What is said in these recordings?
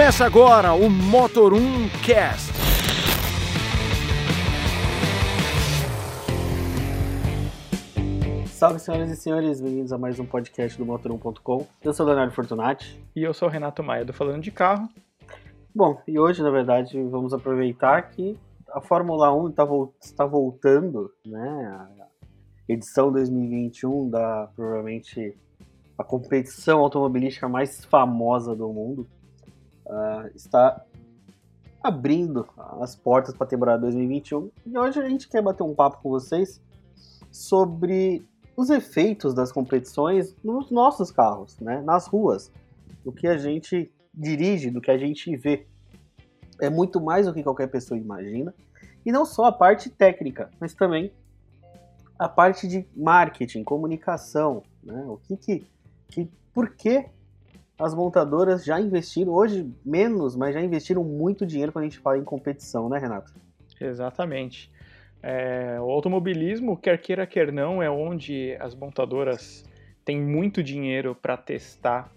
Começa agora o Motor 1 Cast. Salve, senhoras e senhores, bem-vindos a mais um podcast do Motor1.com. Eu sou o Leonardo Fortunati. E eu sou o Renato Maia, do Falando de Carro. Bom, e hoje, na verdade, vamos aproveitar que a Fórmula 1 está, está voltando, né? A edição 2021 da provavelmente a competição automobilística mais famosa do mundo uh, está abrindo as portas para a temporada 2021 e hoje a gente quer bater um papo com vocês sobre os efeitos das competições nos nossos carros, né, nas ruas, do que a gente dirige, do que a gente vê. É muito mais do que qualquer pessoa imagina. E não só a parte técnica, mas também a parte de marketing, comunicação, né? O que que, que por que as montadoras já investiram hoje menos, mas já investiram muito dinheiro quando a gente fala em competição, né, Renato? Exatamente. É, o automobilismo, quer queira quer não, é onde as montadoras têm muito dinheiro para testar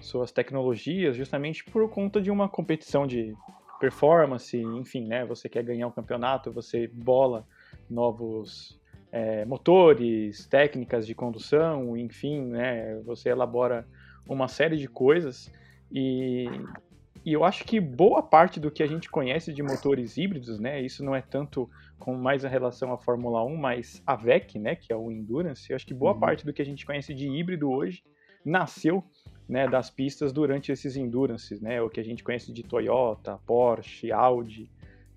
suas tecnologias, justamente por conta de uma competição de performance, enfim, né? Você quer ganhar um campeonato, você bola novos é, motores, técnicas de condução, enfim, né? Você elabora uma série de coisas e, e eu acho que boa parte do que a gente conhece de motores híbridos, né? Isso não é tanto com mais a relação à Fórmula 1, mas a VEC, né? Que é o Endurance. Eu acho que boa uhum. parte do que a gente conhece de híbrido hoje nasceu né, das pistas durante esses endurances, né? O que a gente conhece de Toyota, Porsche, Audi.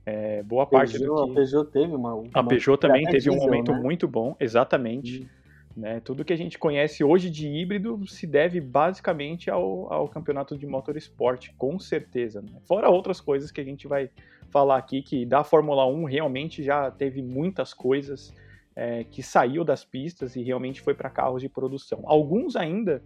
É, boa parte Peugeot, do que... A Peugeot teve uma. uma a Peugeot também teve um momento né? muito bom, exatamente. Hum. Né? Tudo que a gente conhece hoje de híbrido se deve basicamente ao, ao campeonato de motorsport, com certeza. Né? Fora outras coisas que a gente vai falar aqui, que da Fórmula 1 realmente já teve muitas coisas é, que saiu das pistas e realmente foi para carros de produção. Alguns ainda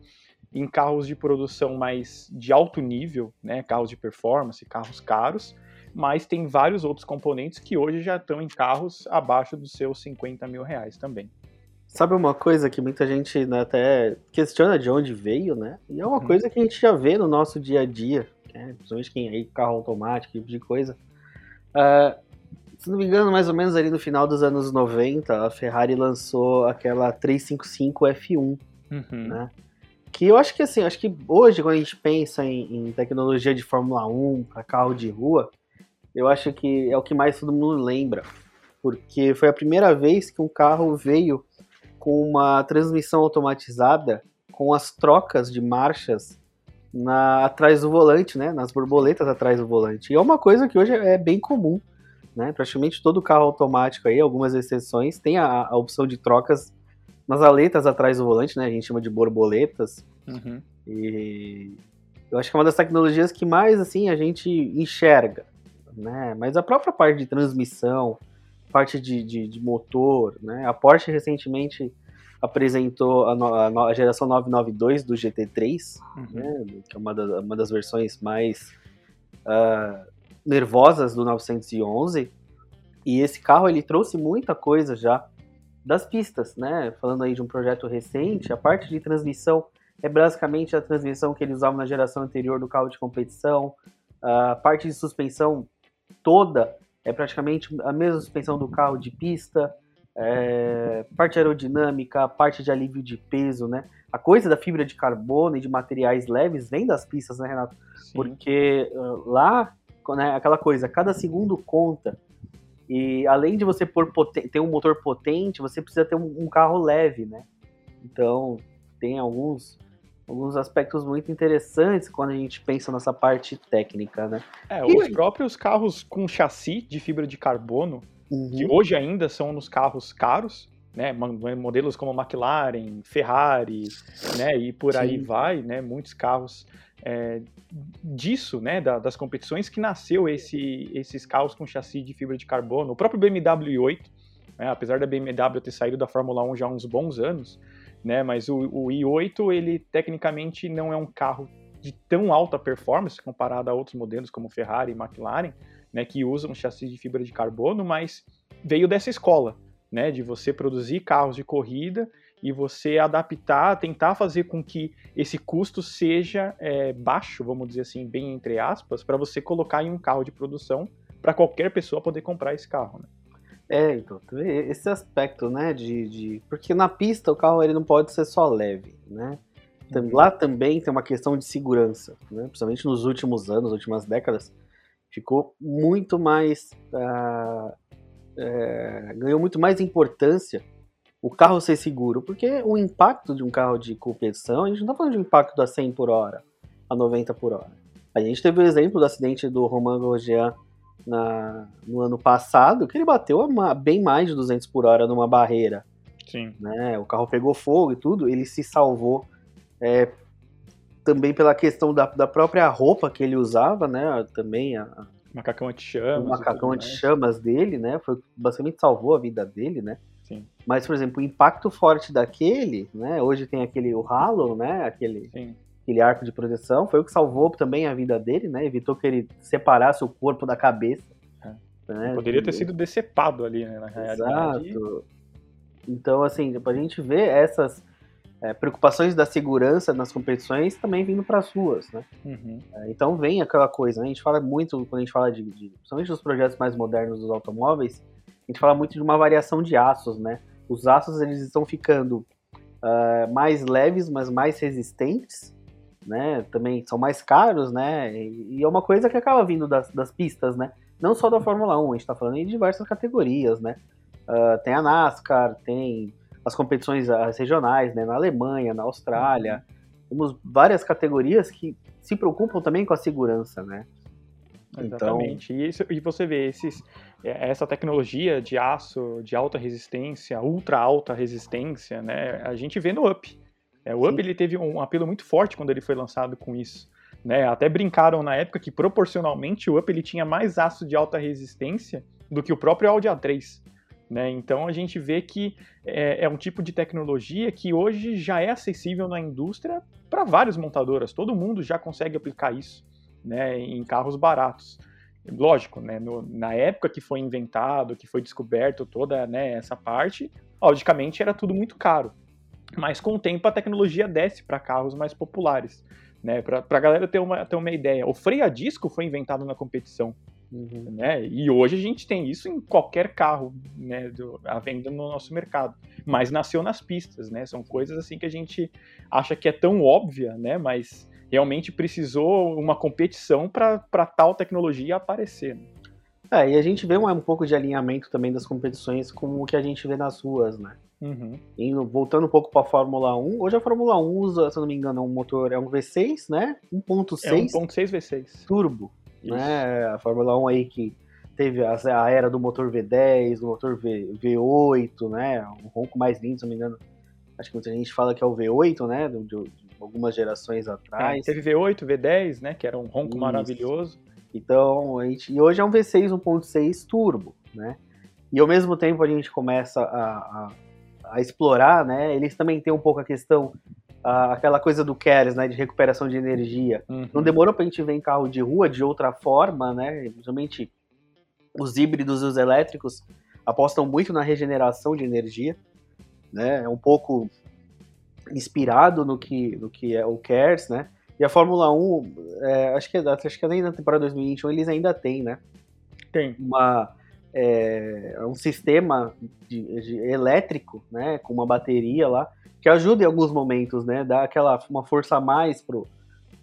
em carros de produção mais de alto nível, né, carros de performance, carros caros, mas tem vários outros componentes que hoje já estão em carros abaixo dos seus 50 mil reais também. Sabe uma coisa que muita gente né, até questiona de onde veio, né? E é uma hum. coisa que a gente já vê no nosso dia a dia, né? principalmente quem aí carro automático, tipo de coisa. Uh, se não me engano, mais ou menos ali no final dos anos 90, a Ferrari lançou aquela 355 F1, uhum. né? Que eu acho que assim, acho que hoje quando a gente pensa em, em tecnologia de Fórmula 1 para carro de rua, eu acho que é o que mais todo mundo lembra, porque foi a primeira vez que um carro veio com uma transmissão automatizada com as trocas de marchas na, atrás do volante, né, nas borboletas atrás do volante. E é uma coisa que hoje é bem comum, né? Praticamente todo carro automático aí, algumas exceções, tem a, a opção de trocas nas aletas atrás do volante, né? A gente chama de borboletas. Uhum. E eu acho que é uma das tecnologias que mais assim a gente enxerga, né? Mas a própria parte de transmissão, parte de, de, de motor, né? A Porsche recentemente apresentou a, no, a, geração 992 do GT3, uhum. né? Que é uma, da, uma das versões mais uh, nervosas do 911. E esse carro ele trouxe muita coisa já das pistas, né? Falando aí de um projeto recente, a parte de transmissão é basicamente a transmissão que eles usavam na geração anterior do carro de competição. A parte de suspensão toda é praticamente a mesma suspensão do carro de pista. É, parte aerodinâmica, parte de alívio de peso, né? A coisa da fibra de carbono e de materiais leves vem das pistas, né, Renato? Sim. Porque uh, lá, né, aquela coisa, cada segundo conta. E além de você ter um motor potente, você precisa ter um, um, carro leve, né? Então, tem alguns, alguns aspectos muito interessantes quando a gente pensa nessa parte técnica, né? É, e... os próprios carros com chassi de fibra de carbono, uhum. que hoje ainda são nos carros caros, né, modelos como McLaren, Ferrari, né, e por Sim. aí vai, né, muitos carros é, disso, né, da, das competições que nasceu esse, esses carros com chassi de fibra de carbono. O próprio BMW i8, né, apesar da BMW ter saído da Fórmula 1 já há uns bons anos, né, mas o, o i8 ele tecnicamente não é um carro de tão alta performance comparado a outros modelos como Ferrari e McLaren, né, que usam chassi de fibra de carbono, mas veio dessa escola, né, de você produzir carros de corrida e você adaptar, tentar fazer com que esse custo seja é, baixo, vamos dizer assim, bem entre aspas, para você colocar em um carro de produção para qualquer pessoa poder comprar esse carro. Né? É, então, esse aspecto, né, de, de, Porque na pista o carro ele não pode ser só leve, né? Uhum. Lá também tem uma questão de segurança, né? Principalmente nos últimos anos, últimas décadas, ficou muito mais... Uh, é, ganhou muito mais importância o carro ser seguro, porque o impacto de um carro de competição, a gente não está falando de um impacto a 100 por hora, a 90 por hora. A gente teve o exemplo do acidente do Romain Grosjean na, no ano passado, que ele bateu a bem mais de 200 por hora numa barreira. Sim. Né? O carro pegou fogo e tudo, ele se salvou é, também pela questão da, da própria roupa que ele usava, né? Também a, macacão anti-chamas. O macacão anti-chamas dele, né? Foi basicamente salvou a vida dele, né? Sim. Mas, por exemplo, o impacto forte daquele, né? Hoje tem aquele o Halo, né? Aquele, Sim. Aquele arco de proteção, foi o que salvou também a vida dele, né? Evitou que ele separasse o corpo da cabeça. É. Né? Poderia ter sido decepado ali, né? Na realidade. Exato. Então, assim, a gente vê essas é, preocupações da segurança nas competições também vindo para as ruas, né? Uhum. É, então vem aquela coisa, né? A gente fala muito, quando a gente fala de, de, principalmente dos projetos mais modernos dos automóveis, a gente fala muito de uma variação de aços, né? Os aços eles estão ficando uh, mais leves, mas mais resistentes, né? Também são mais caros, né? E, e é uma coisa que acaba vindo das, das, pistas, né? Não só da Fórmula 1, a gente está falando em diversas categorias, né? Uh, tem a NASCAR, tem as competições regionais, né? Na Alemanha, na Austrália. Temos várias categorias que se preocupam também com a segurança, né? Exatamente. Então... E, isso, e você vê esses, é, essa tecnologia de aço de alta resistência, ultra alta resistência, né? A gente vê no Up. É, o Sim. Up ele teve um apelo muito forte quando ele foi lançado com isso. Né? Até brincaram na época que proporcionalmente o Up ele tinha mais aço de alta resistência do que o próprio Audi A3. Né? Então a gente vê que é, é, um tipo de tecnologia que hoje já é acessível na indústria para várias montadoras. Todo mundo já consegue aplicar isso né, em carros baratos. Lógico, né, no, na época que foi inventado, que foi descoberto toda né, essa parte, logicamente era tudo muito caro. Mas com o tempo a tecnologia desce para carros mais populares. Né, para a galera ter uma, ter uma ideia, o freio a disco foi inventado na competição. Uhum. Né? E hoje a gente tem isso em qualquer carro né, do, à venda no nosso mercado. Mas nasceu nas pistas, né? São coisas assim que a gente acha que é tão óbvia, né? Mas realmente precisou uma competição para tal tecnologia aparecer. Né? É, e a gente vê um, um, pouco de alinhamento também das competições com o que a gente vê nas ruas, né? Uhum. Indo, voltando um pouco para a Fórmula 1, hoje a Fórmula 1 usa, se não me engano, um motor, é um V6, né? 1.6. É 1.6 V6. Turbo, Isso. né? A Fórmula 1 aí que teve a, a era do motor V10, do motor v, V8, né? Um ronco mais lindo, se não me engano. Acho que muita gente fala que é o V8, né? De, de algumas gerações atrás. É, teve V8, V10, né? Que era um ronco Isso. maravilhoso. Então, a gente, e hoje é um V6 1.6 turbo, né? E ao mesmo tempo a gente começa a, a, a explorar, né? Eles também têm um pouco a questão, a, aquela coisa do Keres, né? De recuperação de energia. Uhum. Não demorou pra gente ver em carro de rua de outra forma, né? Principalmente os híbridos e os elétricos apostam muito na regeneração de energia, né? É um pouco inspirado no que, no que é o KERS, né? E a Fórmula 1, é, acho, que, acho que nem na temporada 2021 eles ainda têm, né? Tem. Uma, é, um sistema de, de, elétrico, né? Com uma bateria lá, que ajuda em alguns momentos, né? Dá aquela uma força a mais pro,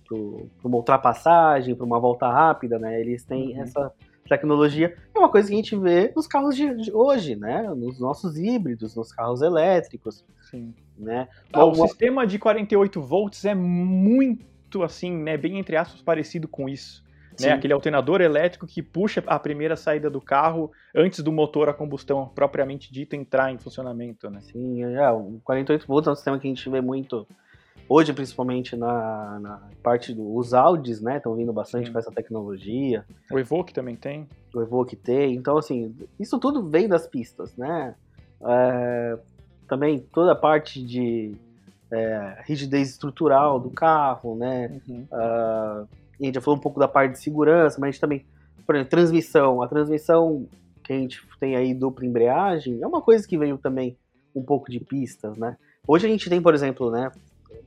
pro, pra uma ultrapassagem, para uma volta rápida, né? Eles têm uhum. essa tecnologia. É uma coisa que a gente vê nos carros de, de hoje, né? Nos nossos híbridos, nos carros elétricos. Sim. Né? Ah, o sistema de 48 volts é muito assim, né, bem entre aspas parecido com isso. Né, aquele alternador elétrico que puxa a primeira saída do carro antes do motor a combustão propriamente dito entrar em funcionamento, né? Sim, é, o 48 volts é um sistema que a gente vê muito hoje, principalmente na, na parte dos Audis, né? Estão vindo bastante Sim. com essa tecnologia. O Evoque também tem. O Evoque tem. Então, assim, isso tudo vem das pistas, né? É, também toda a parte de é, rigidez estrutural do carro, né? Uhum. Uh, a gente já falou um pouco da parte de segurança, mas a gente também, por exemplo, transmissão. A transmissão que a gente tem aí dupla embreagem é uma coisa que veio também um pouco de pistas, né? Hoje a gente tem, por exemplo, né?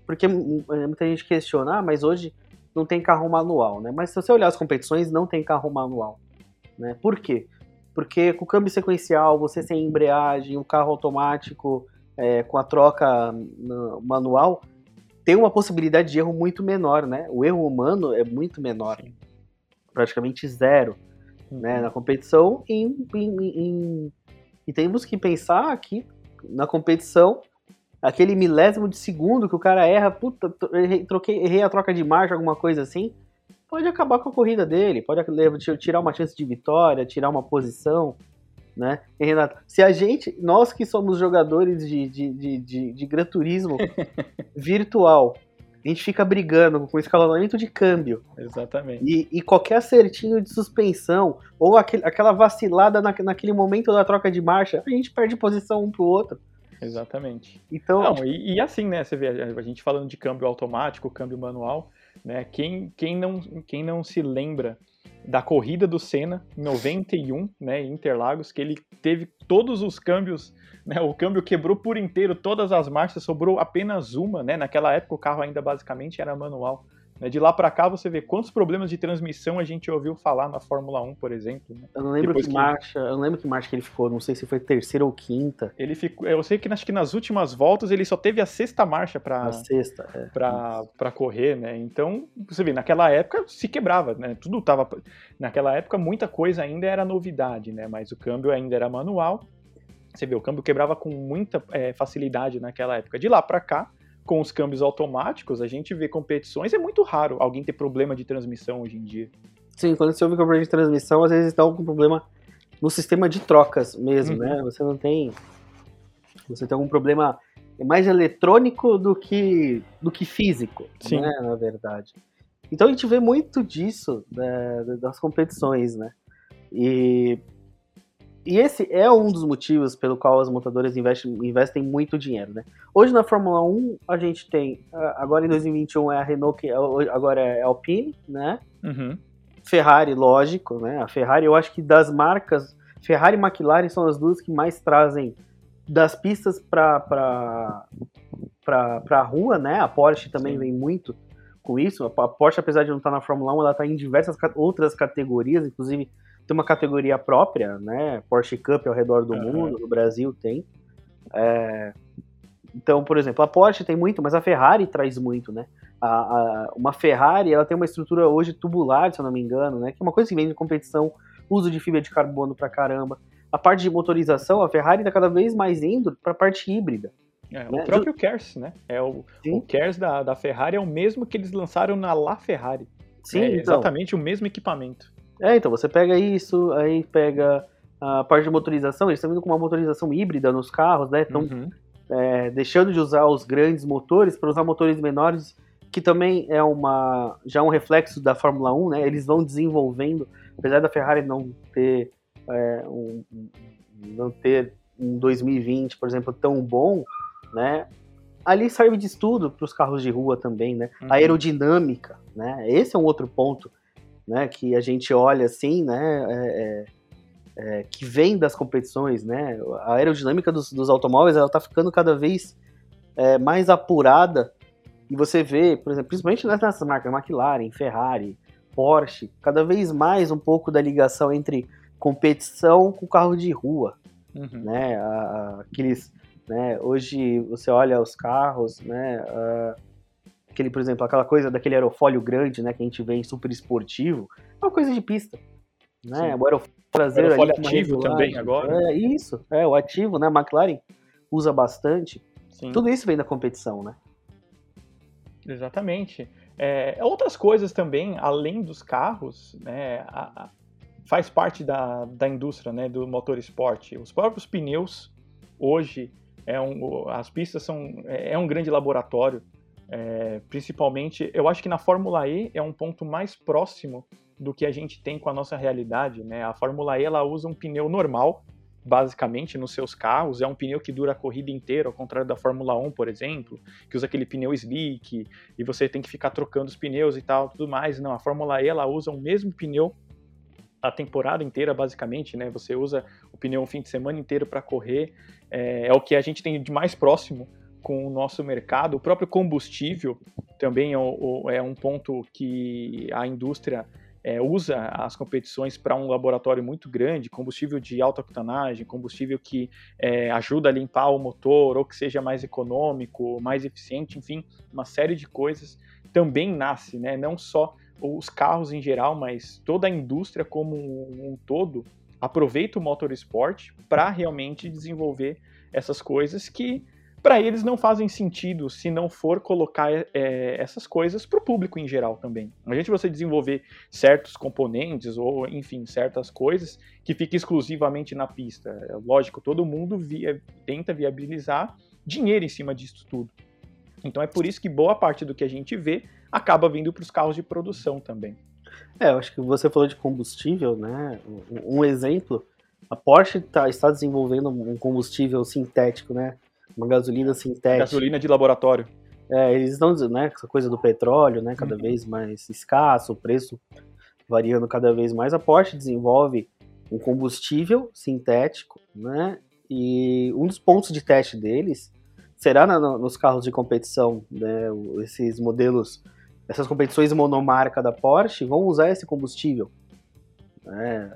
Porque muita gente questiona, ah, mas hoje não tem carro manual, né? Mas se você olhar as competições, não tem carro manual, né? Por quê? Porque com o câmbio sequencial, você sem embreagem, o carro automático é, com a troca manual, tem uma possibilidade de erro muito menor, né? O erro humano é muito menor, Sim. praticamente zero, uhum. né? Na competição, em, em, em, e temos que pensar que na competição aquele milésimo de segundo que o cara erra, puta, troquei, errei a troca de marcha, alguma coisa assim, pode acabar com a corrida dele, pode tirar uma chance de vitória, tirar uma posição, né? E, Renato, se a gente, nós que somos jogadores de, de, de, de, de Gran Turismo virtual, a gente fica brigando com escalonamento de câmbio. Exatamente. E, e qualquer acertinho de suspensão, ou aquele, aquela vacilada na, naquele momento da troca de marcha, a gente perde posição um pro outro. Exatamente. Então, não, e, e, assim, né? Você vê a gente falando de câmbio automático, câmbio manual, né? Quem, quem, não, quem não se lembra da corrida do Senna em 91, né, em Interlagos, que ele teve todos os câmbios, né, o câmbio quebrou por inteiro todas as marchas, sobrou apenas uma, né? Naquela época o carro ainda basicamente era manual. Né? De lá para cá você vê quantos problemas de transmissão a gente ouviu falar na Fórmula 1, por exemplo. Né? Eu não lembro que, que, marcha, eu não lembro que marcha que ele ficou, não sei se foi terceira ou quinta. Ele ficou, eu sei que acho que nas últimas voltas ele só teve a sexta marcha para sexta, é. para correr, né? Então, você vê, naquela época se quebrava, né? Tudo tava naquela época muita coisa ainda era novidade, né? Mas o câmbio ainda era manual. Você vê, o câmbio quebrava com muita é, facilidade naquela época. De lá para cá, com os câmbios automáticos, a gente vê competições, é muito raro alguém ter problema de transmissão hoje em dia. Sim, quando você ouve problema de transmissão, às vezes dá algum problema no sistema de trocas mesmo, uhum. né? Você não tem. Você tem algum problema mais eletrônico do que, do que físico, Sim. né? Na verdade. Então a gente vê muito disso né, das competições, né? E e esse é um dos motivos pelo qual as montadoras investem, investem muito dinheiro, né? Hoje na Fórmula 1 a gente tem, agora em 2021 é a Renault, que é agora é a Alpine, né? Uhum. Ferrari, lógico, né? A Ferrari, eu acho que das marcas, Ferrari e McLaren são as duas que mais trazem das pistas para para a rua, né? A Porsche também Sim. vem muito com isso. A Porsche, apesar de não estar na Fórmula 1, ela está em diversas outras categorias, inclusive tem uma categoria própria, né? Porsche Cup ao redor do uhum. mundo, no Brasil tem. É... Então, por exemplo, a Porsche tem muito, mas a Ferrari traz muito, né? A, a, uma Ferrari, ela tem uma estrutura hoje tubular, se eu não me engano, né? Que é uma coisa que vem de competição, uso de fibra de carbono pra caramba. A parte de motorização, a Ferrari está cada vez mais indo para a parte híbrida. É, né? O próprio KERS, né? É o, o KERS da, da Ferrari é o mesmo que eles lançaram na La Ferrari. Sim, é então. exatamente o mesmo equipamento. É, então, você pega isso, aí pega a parte de motorização, eles estão vindo com uma motorização híbrida nos carros, né? Estão uhum. é, deixando de usar os grandes motores para usar motores menores, que também é uma já um reflexo da Fórmula 1, né? Eles vão desenvolvendo, apesar da Ferrari não ter é, um, não ter um 2020, por exemplo, tão bom, né? Ali serve de estudo para os carros de rua também, né? Uhum. A aerodinâmica, né? Esse é um outro ponto né, que a gente olha assim, né, é, é, é, que vem das competições, né, a aerodinâmica dos, dos automóveis ela está ficando cada vez é, mais apurada e você vê, por exemplo, principalmente nessas marcas, McLaren, Ferrari, Porsche, cada vez mais um pouco da ligação entre competição com carro de rua, uhum. né, a, a, aqueles, né, hoje você olha os carros, né, a, aquele, por exemplo, aquela coisa daquele aerofólio grande, né, que a gente vê em super esportivo, é uma coisa de pista, né? Sim. O aerofólio traseiro aerofólio ali, ativo também agora. É isso, é o ativo, né? A McLaren usa bastante. Sim. Tudo isso vem da competição, né? Exatamente. É, outras coisas também, além dos carros, né, a, a, faz parte da, da indústria né, do motor esporte. Os próprios pneus, hoje, é um, as pistas são é, é um grande laboratório é, principalmente, eu acho que na Fórmula E é um ponto mais próximo do que a gente tem com a nossa realidade. Né? A Fórmula E ela usa um pneu normal, basicamente, nos seus carros. É um pneu que dura a corrida inteira, ao contrário da Fórmula 1, por exemplo, que usa aquele pneu slick e você tem que ficar trocando os pneus e tal, tudo mais. Não, a Fórmula E ela usa o mesmo pneu a temporada inteira, basicamente, né? Você usa o pneu o fim de semana inteiro para correr. É, é, o que a gente tem de mais próximo com o nosso mercado. O próprio combustível também é, é um ponto que a indústria é, usa as competições para um laboratório muito grande, combustível de alta octanagem, combustível que é, ajuda a limpar o motor ou que seja mais econômico, mais eficiente, enfim, uma série de coisas também nasce, né? Não só os carros em geral, mas toda a indústria como um todo aproveita o motorsport para realmente desenvolver essas coisas que para eles não fazem sentido se não for colocar é, essas coisas para o público em geral também. A gente você desenvolver certos componentes ou, enfim, certas coisas que fiquem exclusivamente na pista. É lógico, todo mundo via, tenta viabilizar dinheiro em cima disso tudo. Então é por isso que boa parte do que a gente vê acaba vindo para os carros de produção também. É, eu acho que você falou de combustível, né? Um exemplo, a Porsche tá, está desenvolvendo um combustível sintético, né? Uma gasolina sintética. Gasolina de laboratório. É, eles estão dizendo, né, essa coisa do petróleo, né, cada uhum. vez mais escasso, o preço variando cada vez mais. A Porsche desenvolve um combustível sintético, né, e um dos pontos de teste deles será na, nos carros de competição, né, esses modelos, essas competições monomarca da Porsche vão usar esse combustível, né,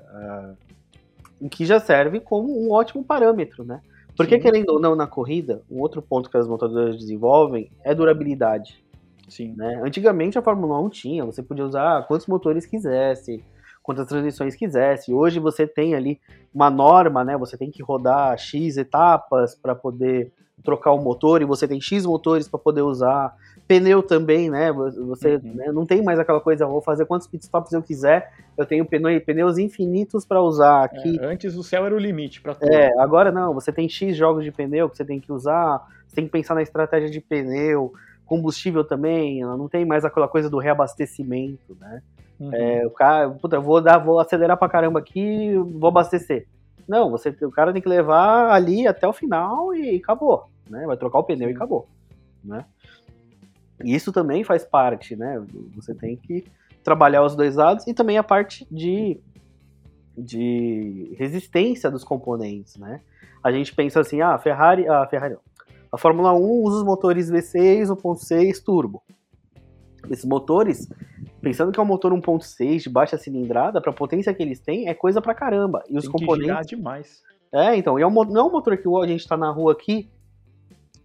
uh, que já serve como um ótimo parâmetro, né, porque, Sim. querendo ou não, na corrida, um outro ponto que as montadoras desenvolvem é durabilidade. Sim. Né? Antigamente a Fórmula 1 tinha, você podia usar quantos motores quisesse, quantas transmissões quisesse. Hoje você tem ali uma norma, né? Você tem que rodar X etapas para poder trocar o motor e você tem X motores para poder usar. Pneu também, né? Você uhum. né, não tem mais aquela coisa, vou fazer quantos pitstops eu quiser, eu tenho pneu, pneus infinitos para usar aqui. É, antes o céu era o limite para tudo. É, agora não, você tem X jogos de pneu que você tem que usar, você tem que pensar na estratégia de pneu, combustível também, não tem mais aquela coisa do reabastecimento, né? Uhum. É, o cara, puta, vou dar, vou acelerar pra caramba aqui, vou abastecer. Não, você, o cara tem que levar ali até o final e acabou, né? Vai trocar o pneu e acabou, né? Isso também faz parte, né? Você tem que trabalhar os dois lados e também a parte de, de resistência dos componentes, né? A gente pensa assim, ah, a Ferrari, a Ferrari não. A Fórmula 1 usa os motores V6, 1.6 turbo. Esses motores, pensando que é um motor 1.6 de baixa cilindrada, para a potência que eles têm, é coisa pra caramba. E os Tem componentes. Demais. É, então, e é um, não é um motor que a gente está na rua aqui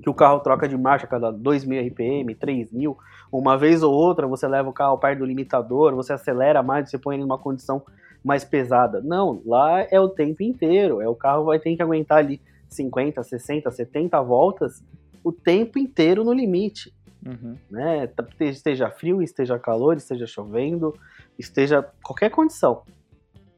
que o carro troca de marcha a cada 2.000 RPM, 3.000, uma vez ou outra você leva o carro perto do limitador, você acelera mais, você põe ele numa condição mais pesada. Não, lá é o tempo inteiro, é o carro vai ter que aguentar ali 50, 60, 70 voltas o tempo inteiro no limite. Uhum. Né? Esteja frio, esteja calor, esteja chovendo, esteja qualquer condição.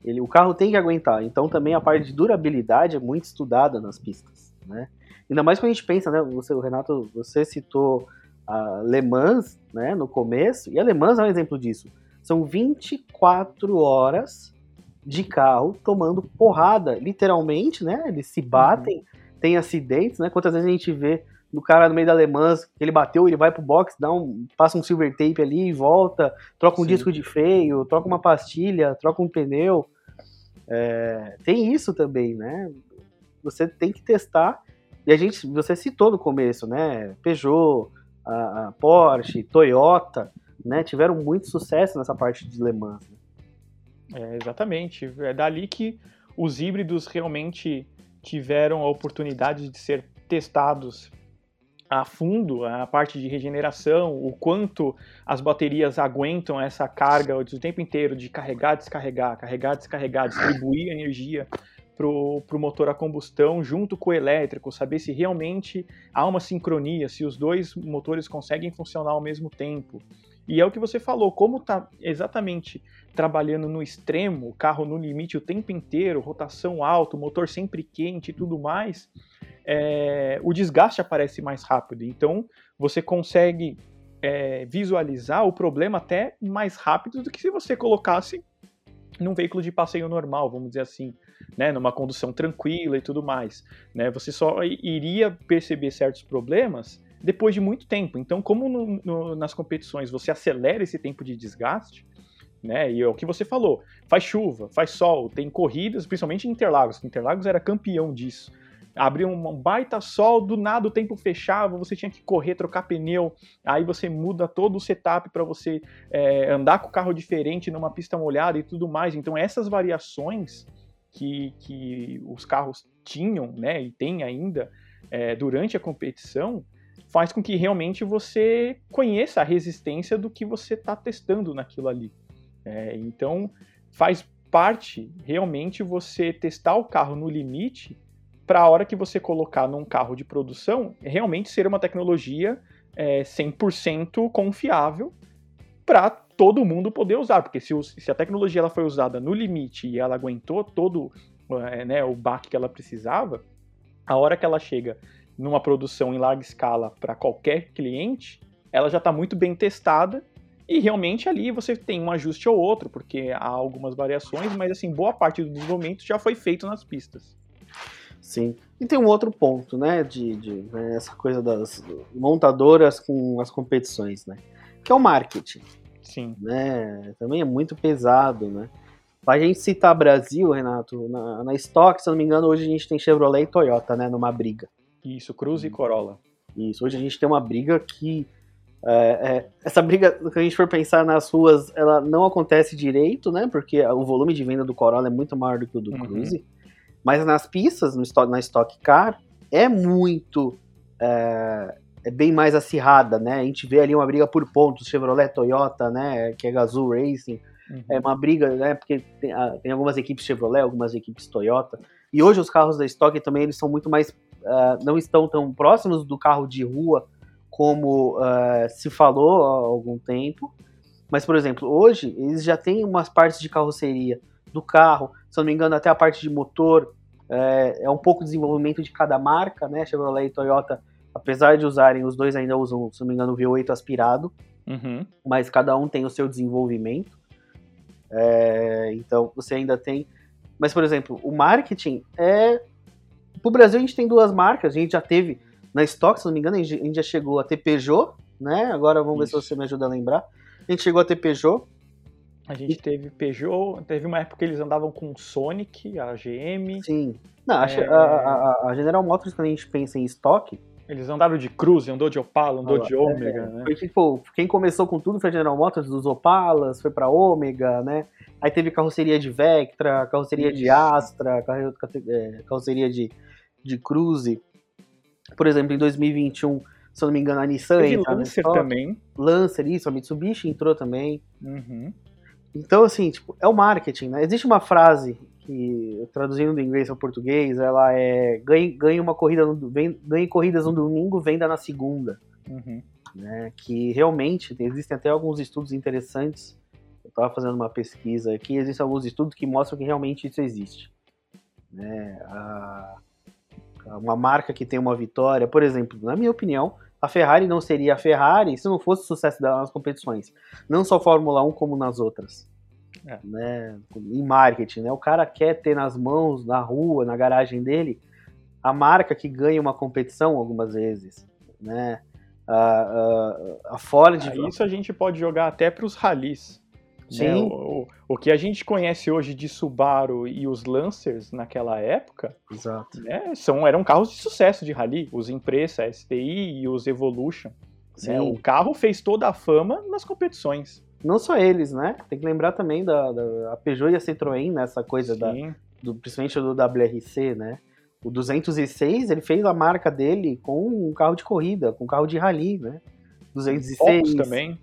Ele, o carro tem que aguentar. Então também a parte de durabilidade é muito estudada nas pistas. Né? Ainda mais quando a gente pensa, né? Você, o Renato, você citou a Le Mans, né, no começo, e a Le Mans é um exemplo disso. São 24 horas de carro tomando porrada, literalmente, né? Eles se batem, uhum. tem acidentes, né? Quantas vezes a gente vê no cara no meio da Le Mans, que ele bateu, ele vai pro box, dá um, passa um silver tape ali e volta, troca um Sim. disco de freio, troca uma pastilha, troca um pneu. É, tem isso também, né? Você tem que testar e a gente, você citou no começo, né? Peugeot, a, a Porsche, Toyota, né? Tiveram muito sucesso nessa parte de Le Mans. Né? É, exatamente. É dali que os híbridos realmente tiveram a oportunidade de ser testados a fundo a parte de regeneração, o quanto as baterias aguentam essa carga o tempo inteiro de carregar, descarregar, carregar, descarregar, distribuir energia para o motor a combustão junto com o elétrico, saber se realmente há uma sincronia, se os dois motores conseguem funcionar ao mesmo tempo. E é o que você falou, como está exatamente trabalhando no extremo, o carro no limite o tempo inteiro, rotação alta, motor sempre quente e tudo mais, é, o desgaste aparece mais rápido. Então você consegue é, visualizar o problema até mais rápido do que se você colocasse num veículo de passeio normal, vamos dizer assim, né, numa condução tranquila e tudo mais, né, você só iria perceber certos problemas depois de muito tempo. Então, como no, no, nas competições você acelera esse tempo de desgaste, né, e é o que você falou, faz chuva, faz sol, tem corridas, principalmente em Interlagos, Interlagos era campeão disso. Abria um baita sol, do nada o tempo fechava, você tinha que correr, trocar pneu, aí você muda todo o setup para você é, andar com o carro diferente numa pista molhada e tudo mais. Então essas variações que, que os carros tinham, né, e tem ainda é, durante a competição, faz com que realmente você conheça a resistência do que você está testando naquilo ali. É, então faz parte realmente você testar o carro no limite para a hora que você colocar num carro de produção, realmente ser uma tecnologia é, 100% confiável para todo mundo poder usar. Porque se, se, a tecnologia ela foi usada no limite e ela aguentou todo é, né, o baque que ela precisava, a hora que ela chega numa produção em larga escala para qualquer cliente, ela já está muito bem testada e realmente ali você tem um ajuste ou outro, porque há algumas variações, mas assim, boa parte do desenvolvimento já foi feito nas pistas. Sim. E tem um outro ponto, né, de, de né, essa coisa das montadoras com as competições, né, que é o marketing. Sim. Né, também é muito pesado, né. Pra gente citar Brasil, Renato, na, na Stock, se eu não me engano, hoje a gente tem Chevrolet e Toyota, né, numa briga. Isso, Cruz e Corolla. Isso, hoje a gente tem uma briga que é, é, essa briga, se a gente for pensar nas ruas, ela não acontece direito, né? Porque o volume de venda do Corolla é muito maior do que o do uhum. Cruze. Mas nas pistas, no, na Stock Car, é muito. É, é, bem mais acirrada, né? A gente vê ali uma briga por pontos, Chevrolet, Toyota, né? Que é Gazoo Racing. Uhum. É uma briga, né? Porque tem, tem, algumas equipes Chevrolet, algumas equipes Toyota. E hoje os carros da Stock também eles são muito mais. Uh, não estão tão próximos do carro de rua como uh, se falou há algum tempo. Mas, por exemplo, hoje eles já têm umas partes de carroceria do carro, se eu não me engano, até a parte de motor, é, é um pouco de desenvolvimento de cada marca, né? Chevrolet e Toyota, apesar de usarem, os dois ainda usam, se não me engano, o V8 aspirado, uhum. mas cada um tem o seu desenvolvimento. É, então você ainda tem. Mas, por exemplo, o marketing é. Pro Brasil a gente tem duas marcas, a gente já teve na Stock, se não me engano, a gente já chegou a ter Peugeot, né? Agora vamos Isso. ver se você me ajuda a lembrar. A gente chegou a ter Peugeot, a gente teve Peugeot, teve uma época que eles andavam com Sonic, a GM. Sim. Não, é... a, a, a, General Motors, quando a gente pensa em estoque. Eles andaram de Cruze, andou de Opala, andou ah, de Ômega, é, né? Porque, tipo, quem começou com tudo foi a General Motors, dos Opalas, foi pra Ômega, né? Aí teve carroceria de Vectra, carroceria Isso. de Astra, é, carroceria de, de Cruze. Por exemplo, em 2021, se eu não me engano, a Nissan teve entra Lancer também. Lancer, isso, a Mitsubishi entrou também. Uhum. Então, assim, tipo, é o marketing, né? Existe uma frase que, traduzindo do inglês ao português, ela é ganhe, ganhe uma corrida no, vem, ganhe corridas no domingo, venda na segunda. Uhum. Né? Que realmente existem até alguns estudos interessantes. Eu estava fazendo uma pesquisa aqui, existem alguns estudos que mostram que realmente isso existe. Né? A, uma marca que tem uma vitória, por exemplo, na minha opinião, a Ferrari não seria a Ferrari se não fosse o sucesso dela nas competições. Não só Fórmula 1, como nas outras. É. Né? Em marketing, né? O cara quer ter nas mãos, na rua, na garagem dele, a marca que ganha uma competição algumas vezes. Né? A, a, a Ford. Ah, isso a gente pode jogar até para os ralis. Né? Sim. Né? O, o, o, que a gente conhece hoje de Subaru e os Lancers naquela época Exato. Né, são, eram carros de sucesso de rally, os Impressa, STI e os Evolution. Né? O carro fez toda a fama nas competições. Não só eles, né? Tem que lembrar também da, da a Peugeot e a Citroën nessa coisa da, do, principalmente do WRC, né? O 206, ele fez a marca dele com um carro de corrida, com um carro de rally, né? 206. Focus também.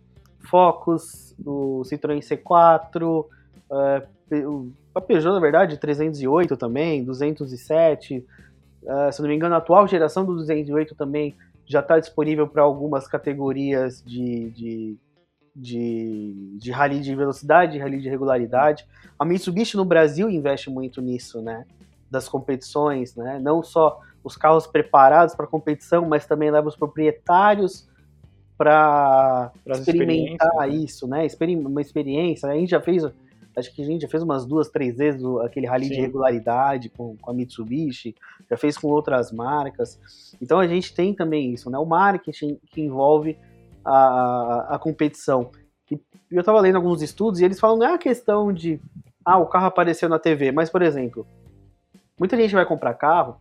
Focus, do Citroën C4, uh, a Peugeot, na verdade, 308 também, 207. Uh, se não me engano, a atual geração do 208 também já está disponível para algumas categorias de, de, de, de rally de velocidade, rally de regularidade. A Mitsubishi no Brasil investe muito nisso, né? Das competições, né? Não só os carros preparados para competição, mas também leva os proprietários para experimentar isso, né? Uma experiência. A gente já fez, acho que a gente já fez umas duas, três vezes aquele rally Sim. de regularidade com, com a Mitsubishi, já fez com outras marcas. Então a gente tem também isso, né? O marketing que envolve a, a competição. E eu estava lendo alguns estudos e eles falam não é a questão de ah, o carro apareceu na TV, mas por exemplo, muita gente vai comprar carro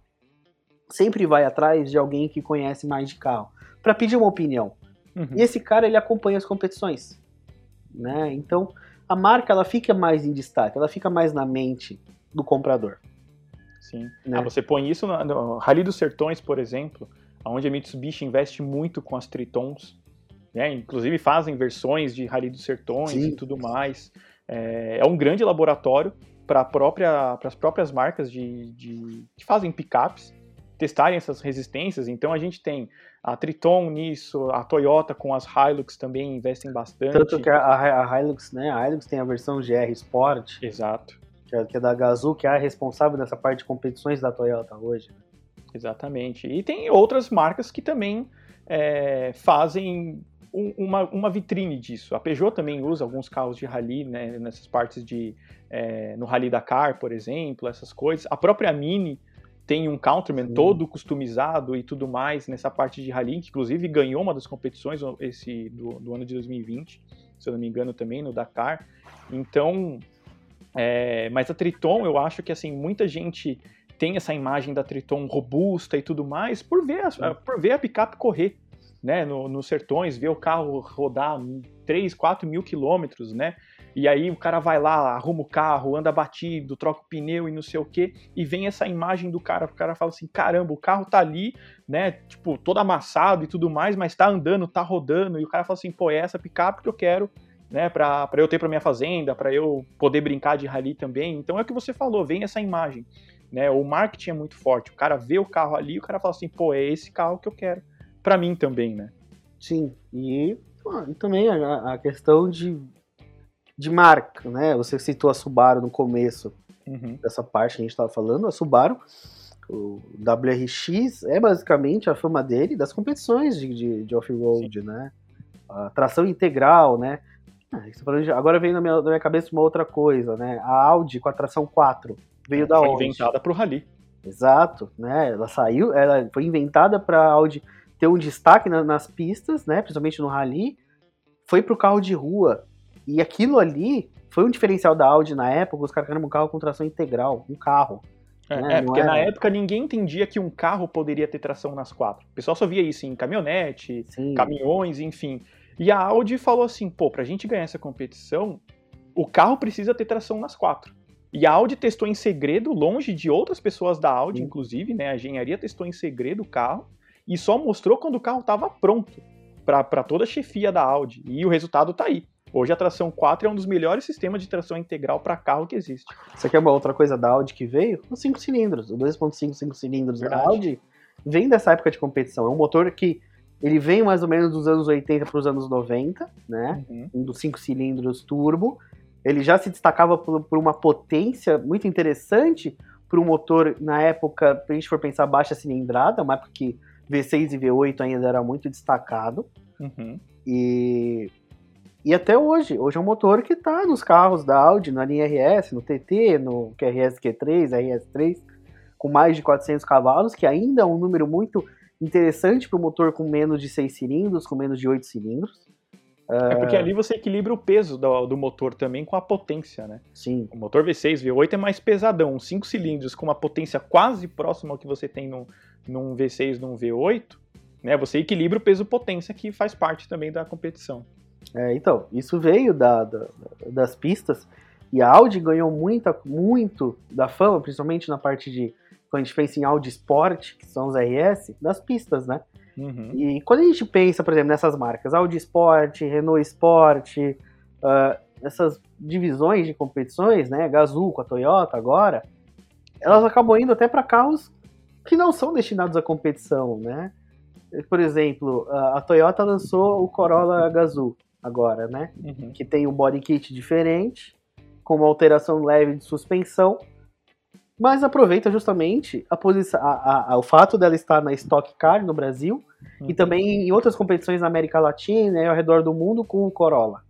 sempre vai atrás de alguém que conhece mais de carro para pedir uma opinião. Uhum. E esse cara ele acompanha as competições, né? Então a marca ela fica mais em destaque, ela fica mais na mente do comprador. Sim. Né? Ah, você põe isso no, no Rally dos Sertões, por exemplo, onde a Mitsubishi investe muito com as Tritons, né? Inclusive fazem versões de Rally dos Sertões Sim. e tudo mais. É, é um grande laboratório para própria, as próprias marcas de, de, que fazem picapes testarem essas resistências. Então a gente tem a Triton nisso, a Toyota com as Hilux também investem bastante. Tanto que a, a- Hilux, né? A Hilux tem a versão GR Sport, Exato, que é, que é da Gazoo, que é a responsável dessa parte de competições da Toyota hoje. exatamente. E tem outras marcas que também é, fazem um- uma, uma vitrine disso. A Peugeot também usa alguns carros de rally, né, nessas partes de é, no Rally Dakar, por exemplo, essas coisas. A própria Mini tem um Countryman Sim. todo customizado e tudo mais nessa parte de rally, que inclusive ganhou uma das competições esse do, do ano de 2020, se eu não me engano também no Dakar. Então, é, mas a Triton, eu acho que assim muita gente tem essa imagem da Triton robusta e tudo mais por ver a, por ver a picape correr, né, no, nos sertões, ver o carro rodar 3, 4 mil quilômetros, né, e aí o cara vai lá, arruma o carro, anda batido, troca o pneu e não sei o que, e vem essa imagem do cara, o cara fala assim, caramba, o carro tá ali, né, tipo, todo amassado e tudo mais, mas tá andando, tá rodando, e o cara fala assim, pô, é essa picape que eu quero, né, pra, eu ter pra minha fazenda, pra eu poder brincar de rally também, então é o que você falou, vem essa imagem, né, o marketing é muito forte, o cara vê o carro ali, o cara fala assim, pô, é esse carro que eu quero, pra mim também, né. Sim, e, e também a, a questão de, de marca, né? Você citou a Subaru no começo Uhum. dessa parte que a gente estava falando. A Subaru, o WRX, é basicamente a fama dele das competições de, de, de off-road, né? A tração integral, né? Ah, de- agora veio na minha, na minha cabeça uma outra coisa, né? A Audi com a tração 4 veio da Foi onde? inventada pro rally. Exato, né? Ela saiu, ela foi inventada para a Audi ter um destaque na- nas pistas, né? Principalmente no rally. Foi pro carro de rua e aquilo ali foi um diferencial da Audi na época. Os caras queriam um carro com tração integral, um carro. É, né, é, porque era- na época ninguém entendia que um carro poderia ter tração nas quatro. O pessoal só via isso em caminhonete, Sim, caminhões, enfim. E a Audi falou assim, pô, pra gente ganhar essa competição, o carro precisa ter tração nas quatro. E a Audi testou em segredo, longe de outras pessoas da Audi, Sim. inclusive, né? A engenharia testou em segredo o carro e só mostrou quando o carro estava pronto para toda a chefia da Audi. E o resultado tá aí. Hoje a tração 4 é um dos melhores sistemas de tração integral para carro que existe. Isso aqui é uma outra coisa da Audi que veio, os 5 cilindros. O 2.5 5 cilindros Verdade. da Audi vem dessa época de competição. É um motor que ele vem mais ou menos dos anos 80 para os anos 90, né? Uhum. um dos cinco cilindros turbo. Ele já se destacava por, por uma potência muito interessante para um motor, na época, se a gente for pensar baixa cilindrada, uma época que V6 e V8 ainda era muito destacado. Uhum. E, e até hoje, hoje é um motor que está nos carros da Audi, na linha RS, no TT, no QRS Q3, RS3, com mais de 400 cavalos, que ainda é um número muito interessante para um motor com menos de 6 cilindros, com menos de 8 cilindros. É porque ali você equilibra o peso do, do motor também com a potência, né? Sim, O motor V6, V8 é mais pesadão, 5 cilindros com uma potência quase próxima ao que você tem num, num V6, num V8, né? Você equilibra o peso-potência que faz parte também da competição. É, então, isso veio da, da- das pistas e a Audi ganhou muita, muito da fama, principalmente na parte de quando a gente pensa em Audi Sport, que são os RS, das pistas, né? Uhum. E quando a gente pensa, por exemplo, nessas marcas, Audi Sport, Renault Sport, ah, essas divisões de competições, né, Gazoo com a Toyota agora, elas acabam indo até para carros que não são destinados à competição, né? Por exemplo, a a Toyota lançou o Corolla Gazoo agora, né? Uhum. que tem um body kit diferente, com uma alteração leve de suspensão, mas aproveita justamente a posição, a- a- o fato dela estar na Stock Car no Brasil e Uhum. também em outras competições na América Latina e ao redor do mundo com o Corolla.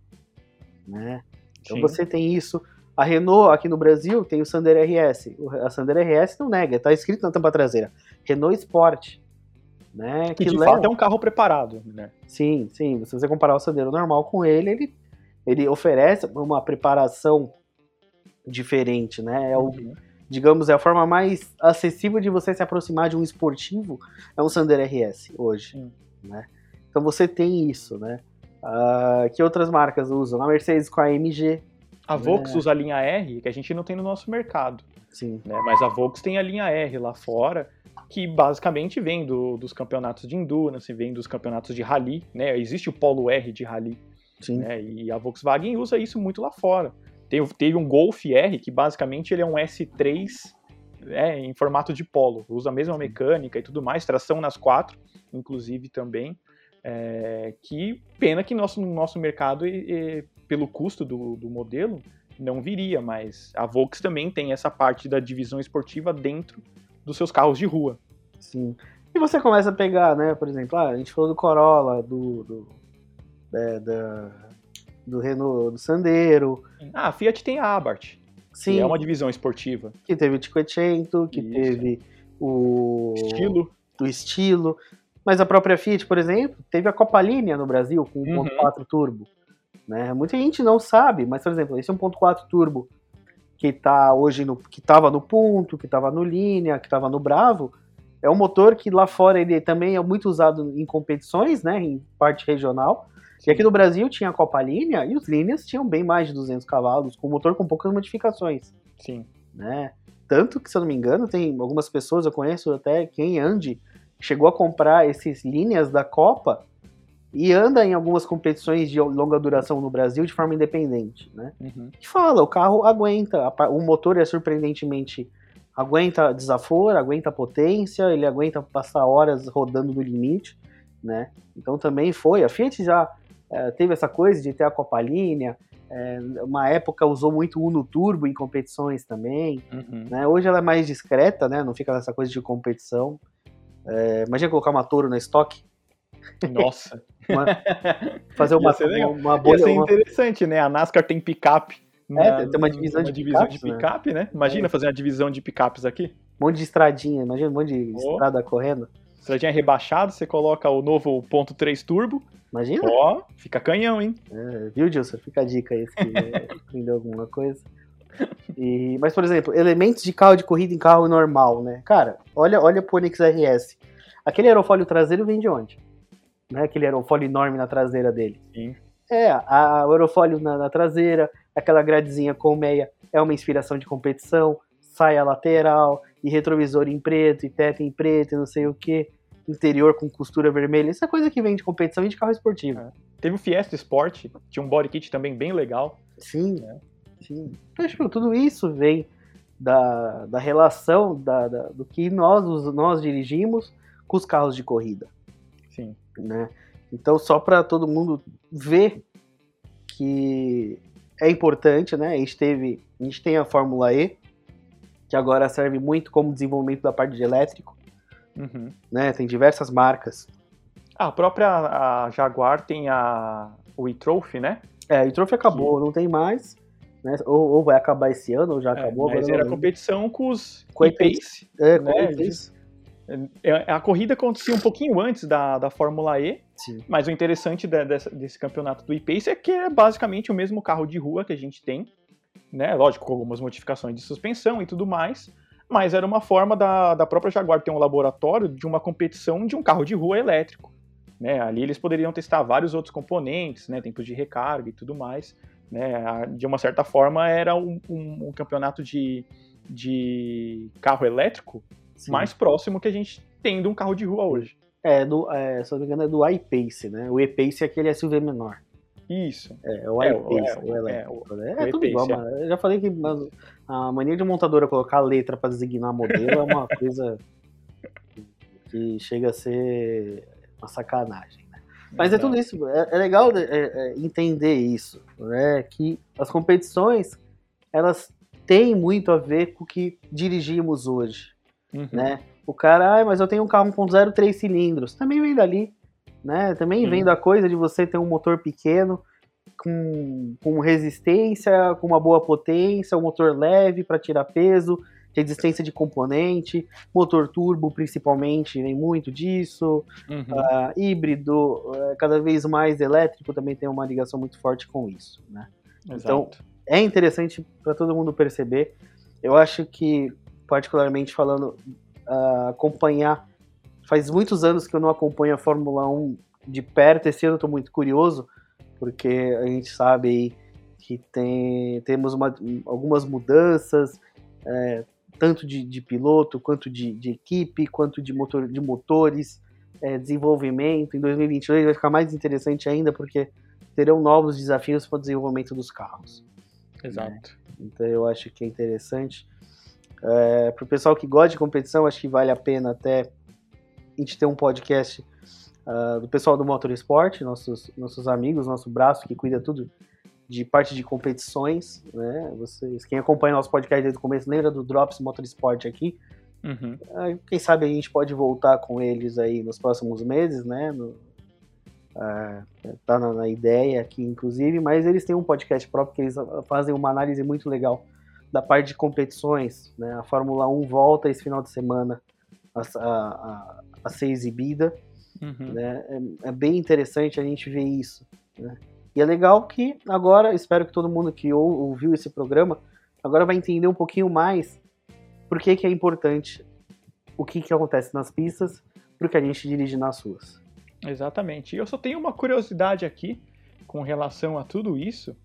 Né? Então Sim. você tem isso. A Renault aqui no Brasil tem o Sander RS. O- A Sander RS não nega, está escrito na tampa traseira. Renault Sport. Né? Que de leva- fato é um carro preparado, né? Sim, sim. Se você comparar o Sandero normal com ele, ele, ele oferece uma preparação diferente, né? É o, Uhum. digamos, é a forma mais acessível de você se aproximar de um esportivo, é um Sander RS hoje, Sim. né? Então você tem isso, né? Ah, que outras marcas usam? A Mercedes com a AMG, A Vox É. usa a linha R, que a gente não tem no nosso mercado. Sim. né? Mas a Vox tem a linha R lá fora, que basicamente vem do- dos campeonatos de endurance, vem dos campeonatos de rally, né? Existe o Polo R de rally, Sim. né? E a Volkswagen usa isso muito lá fora. Teve, teve um Golf R, que basicamente ele é um S3 é, em formato de polo, usa a mesma mecânica e tudo mais, tração nas quatro, inclusive também. É, que pena que nosso, no nosso mercado, e- e pelo custo do, do modelo, não viria, mas a Volks também tem essa parte da divisão esportiva dentro dos seus carros de rua. Sim. E você começa a pegar, né? Por exemplo, ah, a gente falou do Corolla, do. do, é, da- do Renault, do Sandero. Ah, a Fiat tem a Abarth, Sim, que é uma divisão esportiva. que teve o Cinquecento, que Isso. teve o. Estilo. do estilo. Mas a própria Fiat, por exemplo, teve a Copa Linea no Brasil com 1.4 turbo. Né? Muita gente não sabe, mas, por exemplo, esse 1.4 turbo que tá hoje no. que estava no Punto, que estava no Linea, que estava no Bravo, é um motor que lá fora ele também é muito usado em competições, né? Em parte regional. E aqui no Brasil tinha a Copa Linea e os Líneas tinham bem mais de 200 cavalos, com motor com poucas modificações Sim. né? Tanto que, se eu não me engano, tem algumas pessoas, eu conheço até quem ande, chegou a comprar esses linhas da Copa e anda em algumas competições de longa duração no Brasil de forma independente, né? Uhum. E fala, o carro aguenta, o motor é surpreendentemente aguenta desaforo, aguenta potência, ele aguenta passar horas rodando no limite, né? Então também foi, a Fiat já eh, teve essa coisa de ter a Copa Linea, eh, uma época usou muito o Uno Turbo em competições também, Uhum. né? Hoje ela é mais discreta, né? Não fica nessa coisa de competição. É, imagina colocar uma Toro na estoque, Nossa. fazer uma, Ia ser legal. uma, uma Ia bolha. ser uma- interessante, né? A NASCAR tem picape. É, tem uma divisão de divisão picapes, de picape, né? Imagina É. fazer uma divisão de picapes aqui. um monte de estradinha, imagina um monte de Oh. estrada correndo. Estradinha rebaixada, você coloca o novo ponto .3 turbo. Imagina? Ó, fica canhão, hein? É, viu, Gilson? Fica a dica aí se aprendeu alguma coisa. E, mas, por exemplo, elementos de carro de corrida em carro normal, né? Cara, olha, olha pro Onix RS. Aquele aerofólio traseiro vem de onde? Né? Aquele aerofólio enorme na traseira dele. Sim. É, a, o aerofólio na, na traseira, aquela gradezinha colmeia é uma inspiração de competição, saia lateral, e retrovisor em preto, e teto em preto, e não sei o que, interior com costura vermelha, isso é coisa que vem de competição e de carro esportivo. É. Teve o Fiesta Sport, tinha um body kit também bem legal. Sim, sim. Então, tipo, tudo isso vem da, da relação da, da- do que nós, nós dirigimos com os carros de corrida. Sim. Né? Então, só para todo mundo ver que é importante, né? A gente teve, a gente tem a Fórmula E, que agora serve muito como desenvolvimento da parte de elétrico, Uhum. né? Tem diversas marcas. Ah, a própria a Jaguar tem a o e-trophy, né? É, o Trophy acabou, não tem mais, né? Ou, ou vai acabar esse ano, ou já acabou. É, mas agora eu era competição com os Com e-pace. É, né, com eles. É, A corrida acontecia um pouquinho antes da, da Fórmula E, Sim. mas o interessante de- dessa- desse campeonato do e-pace é que é basicamente o mesmo carro de rua que a gente tem, né? Lógico, com algumas modificações de suspensão e tudo mais, mas era uma forma da, da própria Jaguar ter um laboratório de uma competição de um carro de rua elétrico. Né? Ali eles poderiam testar vários outros componentes, né? tempos de recarga e tudo mais. Né? De uma certa forma, era um, um- um campeonato de, de carro elétrico Sim. mais próximo que a gente tem de um carro de rua hoje. É, do, é, se eu não me engano, é do iPace, né? O E-Pace é aquele SUV menor. Isso. É, o É, iPace, o- o, é, elétrico. né? o É, tudo E-Pace, igual, é. mano. Eu já falei que a mania de montadora colocar letra pra designar modelo é uma coisa que chega a ser uma sacanagem. né? Mas é tudo isso. É, é legal é, é, entender isso, né? Que as competições elas têm muito a ver com o que dirigimos hoje Uhum. né? O cara, ah, mas eu tenho um carro 1.0 três cilindros. Também vem dali, né? Também Sim. vem da coisa de você ter um motor pequeno com, com resistência, com uma boa potência, um motor leve para tirar peso, resistência de componente, motor turbo principalmente, vem muito disso. Uhum. Ah, híbrido, eh, cada vez mais elétrico também tem uma ligação muito forte com isso, né? então, Exato. é interessante para todo mundo perceber. Eu acho que particularmente falando, uh, acompanhar. Faz muitos anos que eu não acompanho a Fórmula 1 de perto. Esse ano eu tô muito curioso, porque a gente sabe aí que tem, temos uma, algumas mudanças, é, tanto de, de, piloto, quanto de, de, equipe, quanto de, motor, de motores, é, desenvolvimento. Em 2022 vai ficar mais interessante ainda, porque terão novos desafios para o desenvolvimento dos carros. Exato. Né? Então eu acho que é interessante. É, para o pessoal que gosta de competição, acho que vale a pena até a gente ter um podcast uh, do pessoal do Motorsport, nossos, nossos amigos, nosso braço que cuida tudo de parte de competições, né? Vocês, quem acompanha nosso podcast desde o começo, lembra do Drops Motorsport aqui. Uhum. Uh, quem sabe a gente pode voltar com eles aí nos próximos meses, né? No, uh, tá na, na, ideia aqui, inclusive, mas eles têm um podcast próprio que eles fazem uma análise muito legal da parte de competições, né? A Fórmula 1 volta esse final de semana a, a, a, ser exibida, uhum. né? É, é, bem interessante a gente ver isso, né? E é legal que agora, espero que todo mundo que ouviu esse programa, agora vai entender um pouquinho mais por que, que é importante o que, que acontece nas pistas para que a gente dirige nas ruas. Exatamente. E eu só tenho uma curiosidade aqui com relação a tudo isso,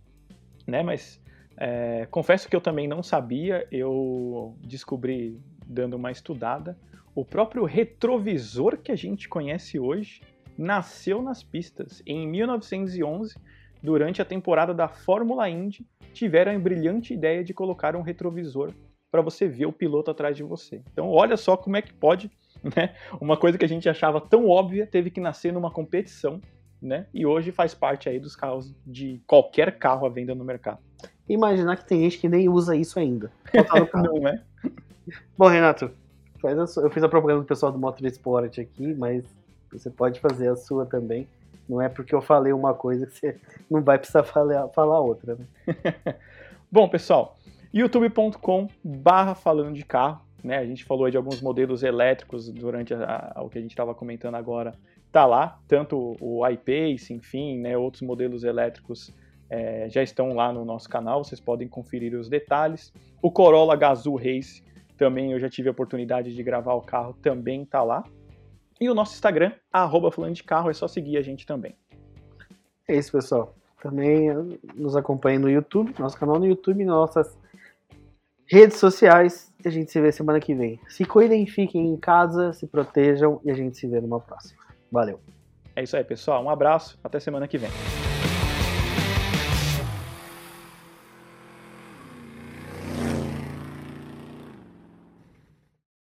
né? Mas é, confesso que eu também não sabia, eu descobri dando uma estudada. O próprio retrovisor que a gente conhece hoje nasceu nas pistas. Em 1911, durante a temporada da Fórmula Indy, tiveram a brilhante ideia de colocar um retrovisor para você ver o piloto atrás de você. Então, olha só como é que pode, né? Uma coisa que a gente achava tão óbvia teve que nascer numa competição, né? E hoje faz parte aí dos carros de qualquer carro à venda no mercado. Imaginar que tem gente que nem usa isso ainda. Não é? Bom, Renato, eu fiz a propaganda do pessoal do Motorsport aqui, mas você pode fazer a sua também. Não é porque eu falei uma coisa que você não vai precisar falar, falar outra. Né? Bom, pessoal, youtube.com barra falando de carro. Né? A gente falou de alguns modelos elétricos durante a, a, o que a gente estava comentando agora. Tá lá, tanto o iPace, enfim, né, outros modelos elétricos é, já estão lá no nosso canal, vocês podem conferir os detalhes. O Corolla Gazoo Race, também eu já tive a oportunidade de gravar o carro, também tá lá. E o nosso Instagram, arroba falando de carro, é só seguir a gente também. É isso, pessoal. Também nos acompanhe no YouTube, nosso canal no YouTube, nossas redes sociais. E a gente se vê semana que vem. Se cuidem, fiquem em casa, se protejam e a gente se vê numa próxima. Valeu. É isso aí, pessoal. Um abraço. Até semana que vem.